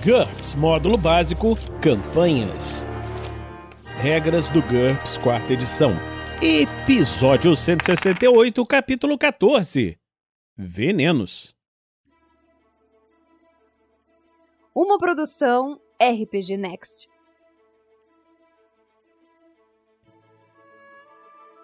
GURPS Módulo Básico Campanhas. Regras do GURPS, quarta edição. Episódio 168, capítulo 14. Venenos. Uma produção RPG Next.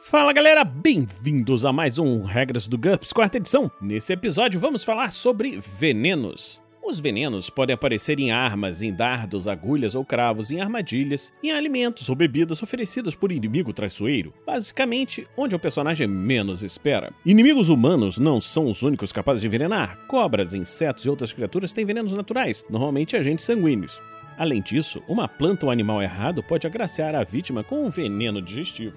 Fala galera, bem-vindos a mais um Regras do GURPS, quarta edição. Nesse episódio vamos falar sobre venenos. Os venenos podem aparecer em armas, em dardos, agulhas ou cravos, em armadilhas, em alimentos ou bebidas oferecidas por inimigo traiçoeiro, basicamente onde o personagem menos espera. Inimigos humanos não são os únicos capazes de envenenar. Cobras, insetos e outras criaturas têm venenos naturais, normalmente agentes sanguíneos. Além disso, uma planta ou animal errado pode agraciar a vítima com um veneno digestivo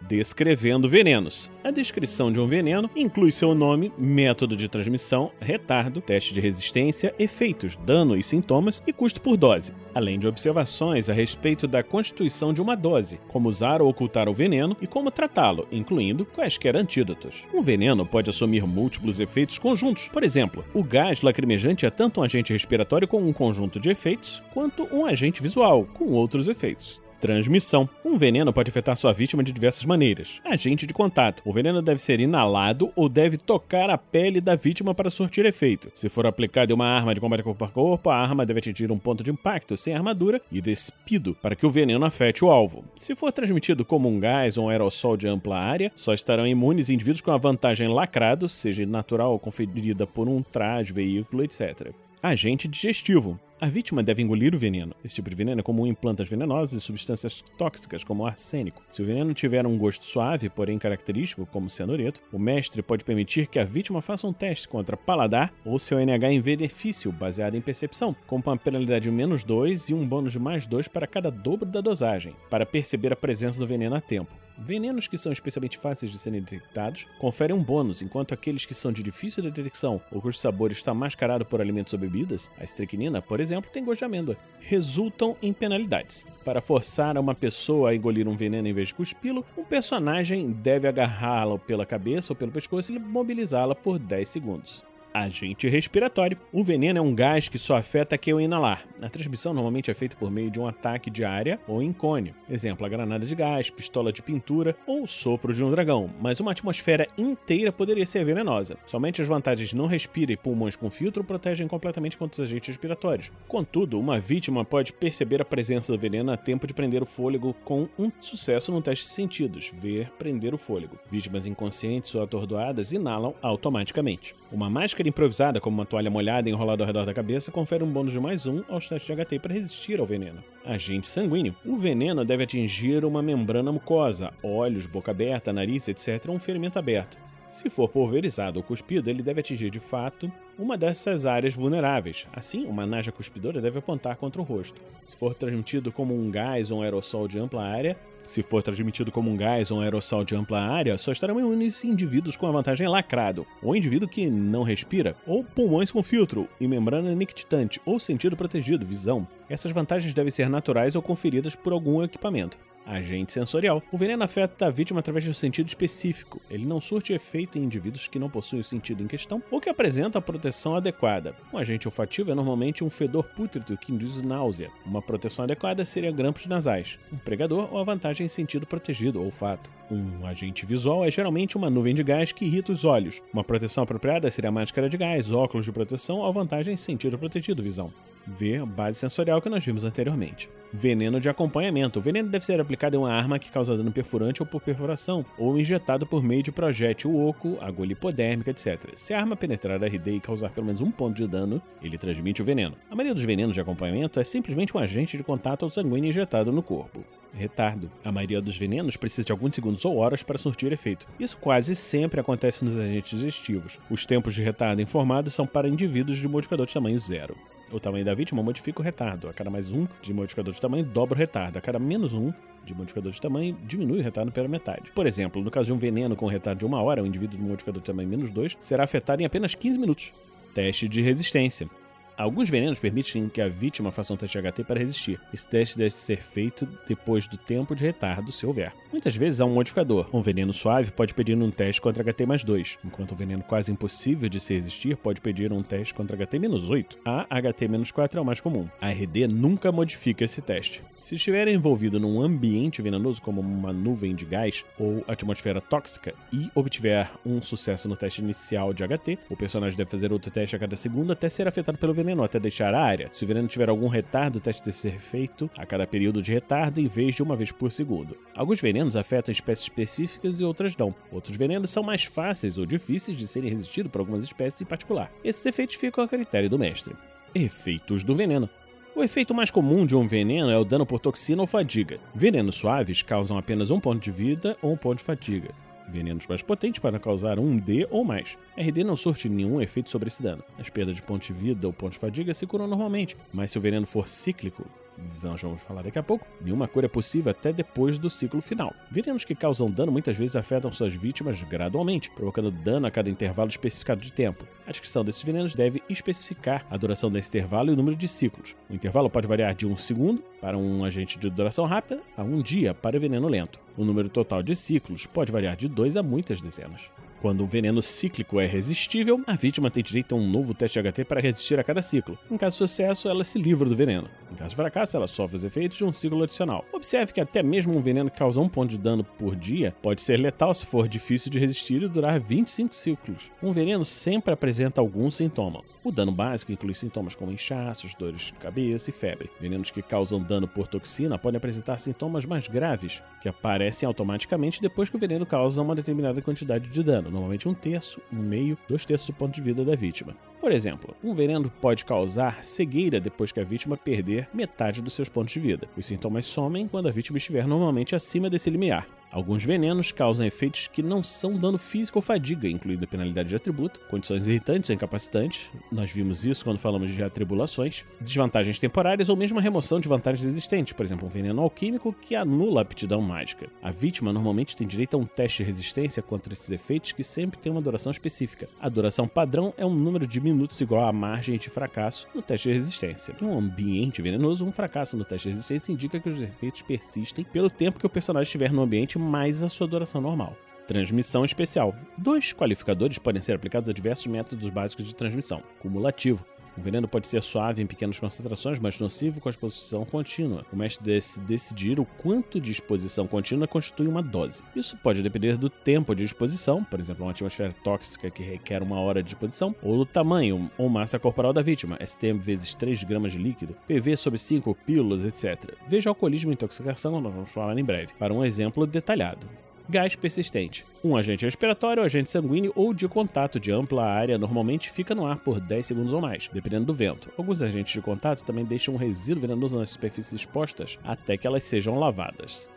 descrevendo venenos. A descrição de um veneno inclui seu nome, método de transmissão, retardo, teste de resistência, efeitos, dano e sintomas e custo por dose, além de observações a respeito da constituição de uma dose, como usar ou ocultar o veneno e como tratá-lo, incluindo quaisquer antídotos. Um veneno pode assumir múltiplos efeitos conjuntos. Por exemplo, o gás lacrimejante é tanto um agente respiratório com um conjunto de efeitos, quanto um agente visual com outros efeitos. Transmissão. Um veneno pode afetar sua vítima de diversas maneiras. Agente de contato. O veneno deve ser inalado ou deve tocar a pele da vítima para surtir efeito. Se for aplicado em uma arma de combate corpo a corpo, a arma deve atingir um ponto de impacto sem armadura e despido para que o veneno afete o alvo. Se for transmitido como um gás ou um aerossol de ampla área, só estarão imunes indivíduos com a vantagem lacrado, seja natural ou conferida por um traje, veículo, etc. Agente digestivo. A vítima deve engolir o veneno. Esse tipo de veneno é comum em plantas venenosas e substâncias tóxicas, como o arsênico. Se o veneno tiver um gosto suave, porém característico, como cianureto, o mestre pode permitir que a vítima faça um teste contra paladar ou seu NH em benefício, baseado em percepção, com uma penalidade de menos 2 e um bônus de mais 2 para cada dobro da dosagem, para perceber a presença do veneno a tempo. Venenos que são especialmente fáceis de serem detectados conferem um bônus, enquanto aqueles que são de difícil detecção ou cujo sabor está mascarado por alimentos ou bebidas, a estricnina, por exemplo, tem gosto de amêndoa, resultam em penalidades. Para forçar uma pessoa a engolir um veneno em vez de cuspi-lo, um personagem deve agarrá-la pela cabeça ou pelo pescoço e mobilizá-la por 10 segundos agente respiratório. O veneno é um gás que só afeta quem o inalar. A transmissão normalmente é feita por meio de um ataque de área ou cone. Exemplo, a granada de gás, pistola de pintura ou sopro de um dragão. Mas uma atmosfera inteira poderia ser venenosa. Somente as vantagens não respira e pulmões com filtro protegem completamente contra os agentes respiratórios. Contudo, uma vítima pode perceber a presença do veneno a tempo de prender o fôlego com um sucesso no teste de sentidos, ver prender o fôlego. Vítimas inconscientes ou atordoadas inalam automaticamente. Uma máscara improvisada, como uma toalha molhada enrolada ao redor da cabeça, confere um bônus de mais um aos testes de HT para resistir ao veneno. Agente sanguíneo. O veneno deve atingir uma membrana mucosa, olhos, boca aberta, nariz, etc., um ferimento aberto. Se for pulverizado ou cuspido, ele deve atingir de fato uma dessas áreas vulneráveis. Assim, uma naja cuspidora deve apontar contra o rosto. Se for transmitido como um gás ou um aerossol de ampla área, se for transmitido como um gás ou um aerossol de ampla área, só estarão imunes indivíduos com a vantagem lacrado, ou indivíduo que não respira, ou pulmões com filtro e membrana nictitante, ou sentido protegido, visão. Essas vantagens devem ser naturais ou conferidas por algum equipamento. Agente sensorial. O veneno afeta a vítima através de um sentido específico. Ele não surte efeito em indivíduos que não possuem o sentido em questão ou que apresentam a proteção adequada. Um agente olfativo é normalmente um fedor pútrido que induz náusea. Uma proteção adequada seria grampos nasais. Um pregador ou a vantagem em sentido protegido, olfato. Um agente visual é geralmente uma nuvem de gás que irrita os olhos. Uma proteção apropriada seria máscara de gás, óculos de proteção ou vantagem em sentido protegido, visão. V, base sensorial que nós vimos anteriormente. Veneno de acompanhamento. O veneno deve ser aplicado em uma arma que causa dano perfurante ou por perfuração, ou injetado por meio de projétil oco, agulha hipodérmica, etc. Se a arma penetrar a RD e causar pelo menos um ponto de dano, ele transmite o veneno. A maioria dos venenos de acompanhamento é simplesmente um agente de contato ou sanguíneo injetado no corpo. Retardo. A maioria dos venenos precisa de alguns segundos ou horas para surtir efeito. Isso quase sempre acontece nos agentes digestivos. Os tempos de retardo informados são para indivíduos de modificador de tamanho zero. O tamanho da vítima modifica o retardo. A cada mais um de modificador de tamanho, dobra o retardo. A cada menos um de modificador de tamanho, diminui o retardo pela metade. Por exemplo, no caso de um veneno com retardo de uma hora, um indivíduo de modificador de tamanho menos 2 será afetado em apenas 15 minutos. Teste de resistência. Alguns venenos permitem que a vítima faça um teste HT para resistir. Esse teste deve ser feito depois do tempo de retardo, se houver. Muitas vezes há um modificador. Um veneno suave pode pedir um teste contra HT mais 2, enquanto um veneno quase impossível de se resistir pode pedir um teste contra HT menos 8. A HT menos 4 é o mais comum. A RD nunca modifica esse teste. Se estiver envolvido num ambiente venenoso, como uma nuvem de gás ou atmosfera tóxica, e obtiver um sucesso no teste inicial de HT, o personagem deve fazer outro teste a cada segundo até ser afetado pelo veneno, até deixar a área. Se o veneno tiver algum retardo, o teste deve ser feito a cada período de retardo em vez de uma vez por segundo. Alguns venenos afetam espécies específicas e outras não. Outros venenos são mais fáceis ou difíceis de serem resistidos por algumas espécies em particular. Esses efeitos ficam a critério do mestre. Efeitos do veneno. O efeito mais comum de um veneno é o dano por toxina ou fadiga. Venenos suaves causam apenas um ponto de vida ou um ponto de fadiga. Venenos mais potentes podem causar um D ou mais. RD não surte nenhum efeito sobre esse dano. As perdas de ponto de vida ou ponto de fadiga se curam normalmente, mas se o veneno for cíclico, nós vamos falar daqui a pouco, nenhuma cura é possível até depois do ciclo final. Venenos que causam dano muitas vezes afetam suas vítimas gradualmente, provocando dano a cada intervalo especificado de tempo. A descrição desses venenos deve especificar a duração desse intervalo e o número de ciclos. O intervalo pode variar de um segundo para um agente de duração rápida a um dia para veneno lento. O número total de ciclos pode variar de dois a muitas dezenas. Quando o veneno cíclico é resistível, a vítima tem direito a um novo teste HT para resistir a cada ciclo. Em caso de sucesso, ela se livra do veneno. Em caso de fracasso, ela sofre os efeitos de um ciclo adicional. Observe que até mesmo um veneno que causa um ponto de dano por dia pode ser letal se for difícil de resistir e durar 25 ciclos. Um veneno sempre apresenta algum sintoma. O dano básico inclui sintomas como inchaços, dores de cabeça e febre. Venenos que causam dano por toxina podem apresentar sintomas mais graves, que aparecem automaticamente depois que o veneno causa uma determinada quantidade de dano, normalmente um terço, um meio, dois terços do ponto de vida da vítima. Por exemplo, um veneno pode causar cegueira depois que a vítima perder metade dos seus pontos de vida. Os sintomas somem quando a vítima estiver normalmente acima desse limiar. Alguns venenos causam efeitos que não são dano físico ou fadiga, incluindo penalidade de atributo, condições irritantes ou incapacitantes, nós vimos isso quando falamos de atribulações, desvantagens temporárias ou mesmo a remoção de vantagens existentes, por exemplo, um veneno alquímico que anula a aptidão mágica. A vítima normalmente tem direito a um teste de resistência contra esses efeitos que sempre tem uma duração específica. A duração padrão é um número de minutos igual à margem de fracasso no teste de resistência. Em um ambiente venenoso, um fracasso no teste de resistência indica que os efeitos persistem pelo tempo que o personagem estiver no ambiente mais a sua duração normal. Transmissão especial. Dois qualificadores podem ser aplicados a diversos métodos básicos de transmissão. Cumulativo. O veneno pode ser suave em pequenas concentrações, mas nocivo com a exposição contínua. O mestre deve decidir o quanto de exposição contínua constitui uma dose. Isso pode depender do tempo de exposição, por exemplo, uma atmosfera tóxica que requer uma hora de exposição, ou do tamanho ou massa corporal da vítima, STM vezes 3 gramas de líquido, PV sobre 5 pílulas, etc. Veja alcoolismo e intoxicação, nós vamos falar em breve, para um exemplo detalhado. Gás persistente. Um agente respiratório, agente sanguíneo ou de contato de ampla área normalmente fica no ar por 10 segundos ou mais, dependendo do vento. Alguns agentes de contato também deixam um resíduo venenoso nas superfícies expostas até que elas sejam lavadas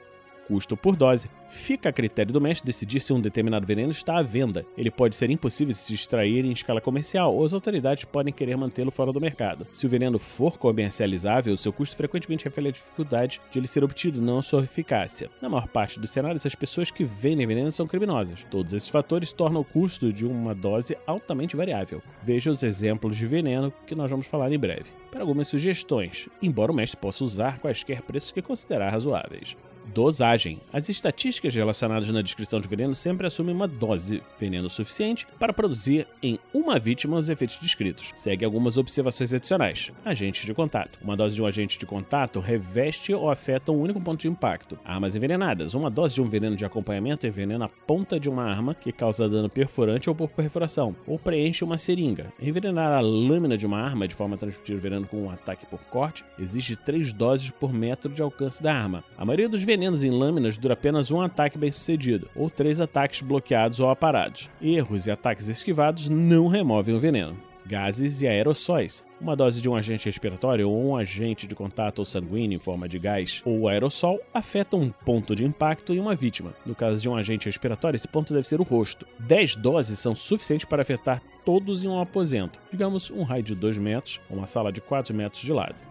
custo por dose. Fica a critério do mestre decidir se um determinado veneno está à venda. Ele pode ser impossível de se extrair em escala comercial ou as autoridades podem querer mantê-lo fora do mercado. Se o veneno for comercializável, seu custo frequentemente reflete a dificuldade de ele ser obtido, não a sua eficácia. Na maior parte dos cenários, as pessoas que vendem veneno são criminosas. Todos esses fatores tornam o custo de uma dose altamente variável. Veja os exemplos de veneno que nós vamos falar em breve. Para algumas sugestões, embora o mestre possa usar quaisquer preços que considerar razoáveis. Dosagem. As estatísticas relacionadas na descrição de veneno sempre assumem uma dose veneno suficiente para produzir em uma vítima os efeitos descritos. Segue algumas observações adicionais. Agentes de contato. Uma dose de um agente de contato reveste ou afeta um único ponto de impacto. Armas envenenadas. Uma dose de um veneno de acompanhamento envenena a ponta de uma arma que causa dano perfurante ou por perfuração, ou preenche uma seringa. Envenenar a lâmina de uma arma de forma a transmitir o veneno com um ataque por corte exige três doses por metro de alcance da arma. A maioria dos venenos venenos em lâminas dura apenas um ataque bem sucedido, ou três ataques bloqueados ou aparados. Erros e ataques esquivados não removem o veneno. Gases e aerossóis. Uma dose de um agente respiratório ou um agente de contato sanguíneo em forma de gás ou aerossol afeta um ponto de impacto em uma vítima. No caso de um agente respiratório, esse ponto deve ser o rosto. 10 doses são suficientes para afetar todos em um aposento, digamos um raio de 2 metros ou uma sala de 4 metros de lado.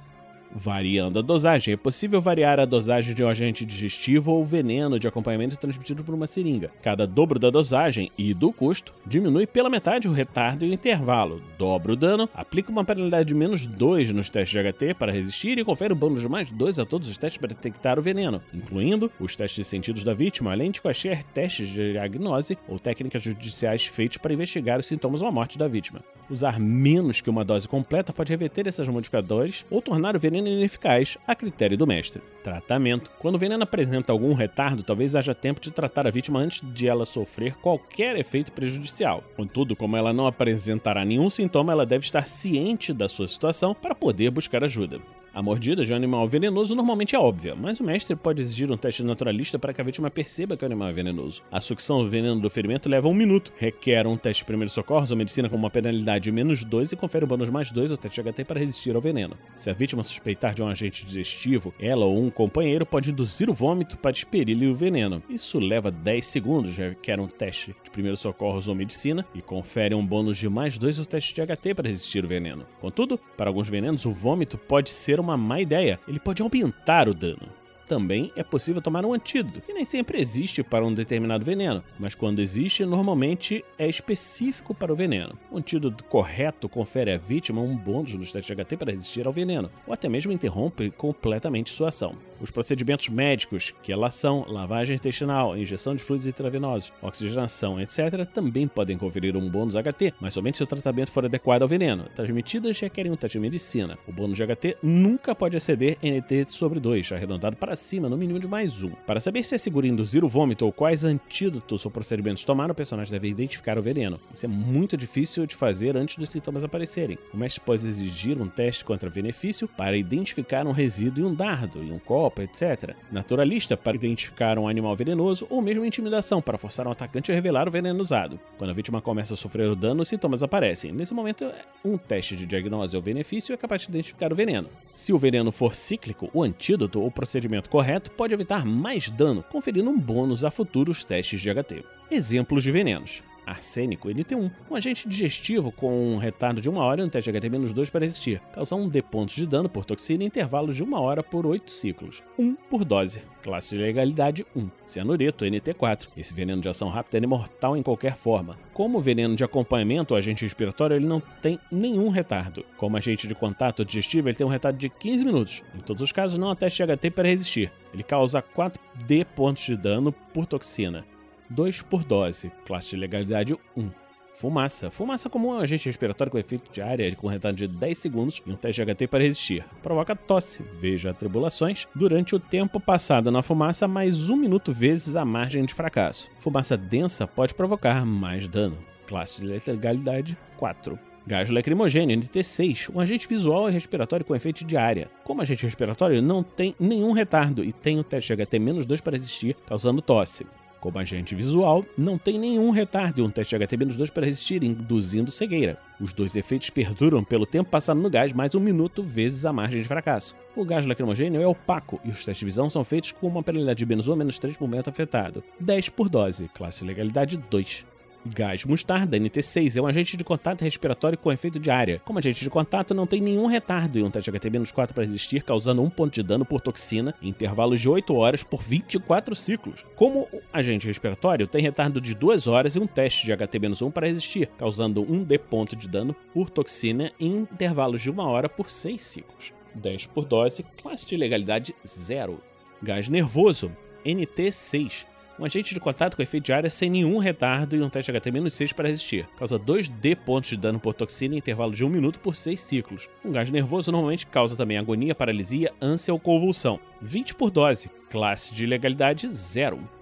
Variando a dosagem, é possível variar a dosagem de um agente digestivo ou veneno de acompanhamento transmitido por uma seringa. Cada dobro da dosagem e do custo diminui pela metade o retardo e o intervalo. Dobra o dano, aplica uma penalidade de menos 2 nos testes de HT para resistir e confere um bônus de mais 2 a todos os testes para detectar o veneno, incluindo os testes de sentidos da vítima, além de quaisquer testes de diagnose ou técnicas judiciais feitos para investigar os sintomas ou a morte da vítima. Usar menos que uma dose completa pode reverter esses modificadores ou tornar o veneno ineficaz, a critério do mestre. Tratamento: Quando o veneno apresenta algum retardo, talvez haja tempo de tratar a vítima antes de ela sofrer qualquer efeito prejudicial. Contudo, como ela não apresentará nenhum sintoma, ela deve estar ciente da sua situação para poder buscar ajuda. A mordida de um animal venenoso normalmente é óbvia, mas o mestre pode exigir um teste naturalista para que a vítima perceba que o animal é venenoso. A sucção do veneno do ferimento leva um minuto, requer um teste de primeiros socorros ou medicina com uma penalidade de menos 2 e confere um bônus mais 2 ao teste HT para resistir ao veneno. Se a vítima suspeitar de um agente digestivo, ela ou um companheiro pode induzir o vômito para expelir-lhe o veneno. Isso leva 10 segundos, requer um teste de primeiros socorros ou medicina e confere um bônus de mais 2 ao teste de HT para resistir o veneno. Contudo, para alguns venenos, o vômito pode ser uma uma má ideia, ele pode aumentar o dano. Também é possível tomar um antídoto, que nem sempre existe para um determinado veneno, mas quando existe, normalmente é específico para o veneno. O antídoto correto confere à vítima um bônus no teste HT para resistir ao veneno, ou até mesmo interrompe completamente sua ação. Os procedimentos médicos, quelação, lavagem intestinal, injeção de fluidos intravenosos, oxigenação, etc., também podem conferir um bônus HT, mas somente se o tratamento for adequado ao veneno. Transmitidas requerem um teste de medicina. O bônus de HT nunca pode exceder NT sobre 2, arredondado para cima, no mínimo de mais um. Para saber se é seguro induzir o vômito ou quais antídotos ou procedimentos tomar, o personagem deve identificar o veneno. Isso é muito difícil de fazer antes dos sintomas aparecerem. O mestre pode exigir um teste contra benefício para identificar um resíduo em um dardo, em um copo Etc. Naturalista para identificar um animal venenoso ou mesmo intimidação para forçar um atacante a revelar o veneno usado. Quando a vítima começa a sofrer o dano, os sintomas aparecem. Nesse momento, um teste de diagnose ou benefício é capaz de identificar o veneno. Se o veneno for cíclico, o antídoto ou procedimento correto pode evitar mais dano, conferindo um bônus a futuros testes de HT. Exemplos de venenos arsênico NT1, um agente digestivo com um retardo de uma hora e um teste HT-2 para existir, causa um D pontos de dano por toxina em intervalos de uma hora por 8 ciclos, 1 por dose. Classe de legalidade 1. Cianureto NT4. Esse veneno de ação rápida é mortal em qualquer forma. Como veneno de acompanhamento ou agente respiratório, ele não tem nenhum retardo. Como agente de contato digestivo, ele tem um retardo de 15 minutos. Em todos os casos, não há teste HT para resistir. Ele causa 4D pontos de dano por toxina. 2 por dose, classe de legalidade 1. Fumaça. Fumaça como um agente respiratório com efeito de área com retardo de 10 segundos e um teste de HT para resistir. Provoca tosse, veja atribulações, durante o tempo passado na fumaça mais um minuto vezes a margem de fracasso. Fumaça densa pode provocar mais dano. Classe de letalidade 4. Gás lacrimogênio, NT6, um agente visual e respiratório com efeito de área. Como agente respiratório, não tem nenhum retardo e tem o teste de HT-2 para resistir, causando tosse. Como agente visual, não tem nenhum retardo e um teste HT-2 para resistir, induzindo cegueira. Os dois efeitos perduram pelo tempo passado no gás mais um minuto vezes a margem de fracasso. O gás lacrimogêneo é opaco e os testes de visão são feitos com uma penalidade de menos 1 a menos 3 por momento afetado. 10 por dose, classe legalidade 2. Gás mostarda, NT6, é um agente de contato respiratório com efeito de área. Como agente de contato, não tem nenhum retardo e um teste HT-4 para resistir, causando um ponto de dano por toxina em intervalos de 8 horas por 24 ciclos. Como agente respiratório, tem retardo de 2 horas e um teste de HT-1 para resistir, causando 1 D ponto de dano por toxina em intervalos de 1 hora por 6 ciclos. 10 por dose, classe de legalidade 0. Gás nervoso, NT6 um agente de contato com efeito de área sem nenhum retardo e um teste HT-6 para resistir. Causa 2D pontos de dano por toxina em intervalo de 1 minuto por 6 ciclos. Um gás nervoso normalmente causa também agonia, paralisia, ânsia ou convulsão. 20 por dose. Classe de legalidade 0.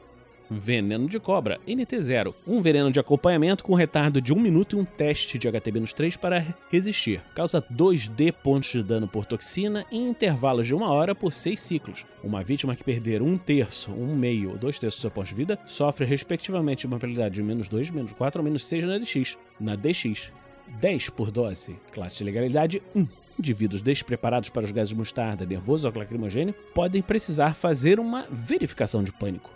Veneno de cobra, NT0. Um veneno de acompanhamento com retardo de 1 minuto e um teste de HT-3 para resistir. Causa 2D pontos de dano por toxina em intervalos de 1 hora por 6 ciclos. Uma vítima que perder um terço, um meio ou dois terços do seu ponto de vida sofre respectivamente uma penalidade de menos 2, menos 4 ou menos 6 na DX. Na DX. 10 por dose. Classe de legalidade 1. Indivíduos despreparados para os gases mostarda, nervoso ou lacrimogênio podem precisar fazer uma verificação de pânico.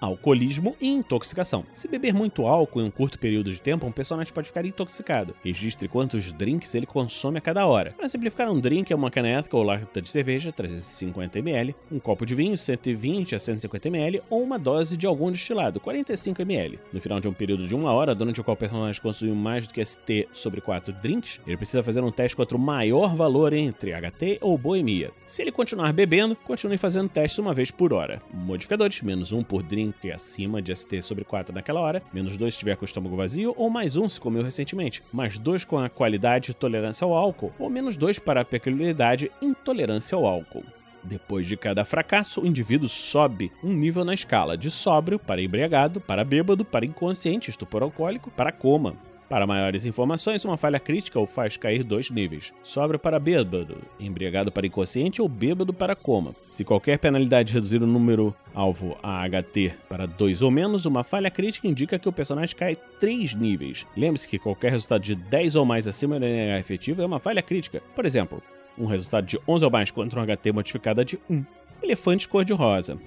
Alcoolismo e intoxicação. Se beber muito álcool em um curto período de tempo, um personagem pode ficar intoxicado. Registre quantos drinks ele consome a cada hora. Para simplificar, um drink é uma caneca ou lata de cerveja, 350 ml, um copo de vinho, 120 a 150 ml, ou uma dose de algum destilado, 45 ml. No final de um período de uma hora, durante o qual o personagem consumiu mais do que ST sobre 4 drinks, ele precisa fazer um teste contra o maior valor entre HT ou boemia. Se ele continuar bebendo, continue fazendo testes uma vez por hora. Modificadores: menos 1 por drink acima de ST sobre 4 naquela hora, menos 2 se estiver com o estômago vazio, ou mais 1 se comeu recentemente, mais 2 com a qualidade tolerância ao álcool, ou menos 2 para a peculiaridade intolerância ao álcool. Depois de cada fracasso, o indivíduo sobe um nível na escala de sóbrio para embriagado, para bêbado, para inconsciente, estupor alcoólico, para coma. Para maiores informações, uma falha crítica o faz cair dois níveis: sóbrio para bêbado, embriagado para inconsciente ou bêbado para coma. Se qualquer penalidade reduzir o número alvo a HT para 2 ou menos, uma falha crítica indica que o personagem cai 3 níveis. Lembre-se que qualquer resultado de 10 ou mais acima do NH efetivo é uma falha crítica. Por exemplo, um resultado de 11 ou mais contra um HT modificada de 1. Elefante cor-de-rosa.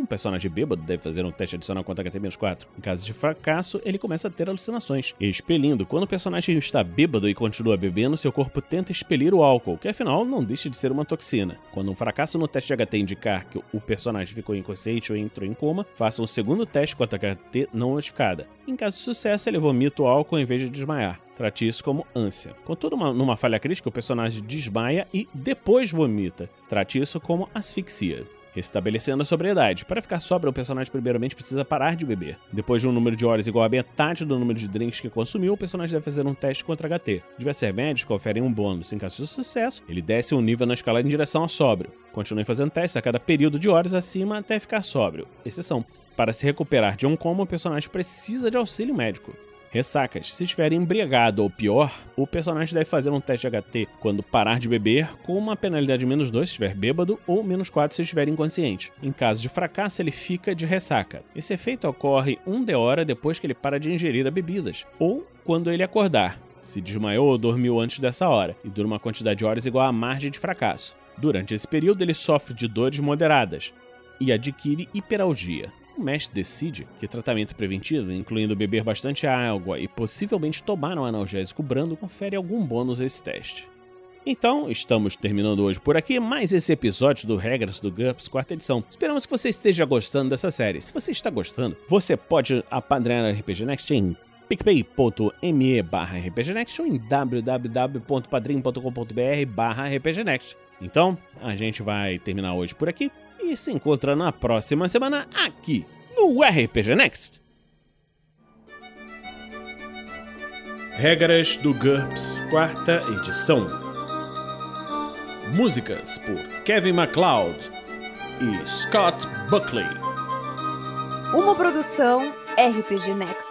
Um personagem bêbado deve fazer um teste adicional contra HT-4. Em caso de fracasso, ele começa a ter alucinações, expelindo. Quando o personagem está bêbado e continua bebendo, seu corpo tenta expelir o álcool, que afinal não deixa de ser uma toxina. Quando um fracasso no teste de HT indicar que o personagem ficou inconsciente ou entrou em coma, faça um segundo teste contra HT não notificada. Em caso de sucesso, ele vomita o álcool em vez de desmaiar. Trate isso como ânsia. Contudo, uma, numa falha crítica, o personagem desmaia e depois vomita. Trate isso como asfixia. Restabelecendo a sobriedade. Para ficar sóbrio, o personagem primeiramente precisa parar de beber. Depois de um número de horas igual a metade do número de drinks que consumiu, o personagem deve fazer um teste contra HT. Diversos remédios conferem um bônus. Em caso de sucesso, ele desce um nível na escala em direção ao sóbrio. Continue fazendo testes a cada período de horas acima até ficar sóbrio. Exceção. Para se recuperar de um coma, o personagem precisa de auxílio médico. Ressacas. Se estiver embriagado ou pior, o personagem deve fazer um teste HT quando parar de beber, com uma penalidade de menos 2 se estiver bêbado ou menos 4 se estiver inconsciente. Em caso de fracasso, ele fica de ressaca. Esse efeito ocorre um de hora depois que ele para de ingerir as bebidas, ou quando ele acordar, se desmaiou ou dormiu antes dessa hora, e dura uma quantidade de horas igual à margem de fracasso. Durante esse período, ele sofre de dores moderadas e adquire hiperalgia o mestre decide que tratamento preventivo, incluindo beber bastante água e possivelmente tomar um analgésico brando, confere algum bônus a esse teste. Então, estamos terminando hoje por aqui mais esse episódio do Regras do GURPS, quarta edição. Esperamos que você esteja gostando dessa série. Se você está gostando, você pode apadrinhar a RPG Next em picpay.me barra rpgnext ou em www.padrim.com.br barra rpgnext. Então, a gente vai terminar hoje por aqui e se encontra na próxima semana aqui no RPG Next. Regras do GURPS, quarta edição. Músicas por Kevin MacLeod e Scott Buckley. Uma produção RPG Next.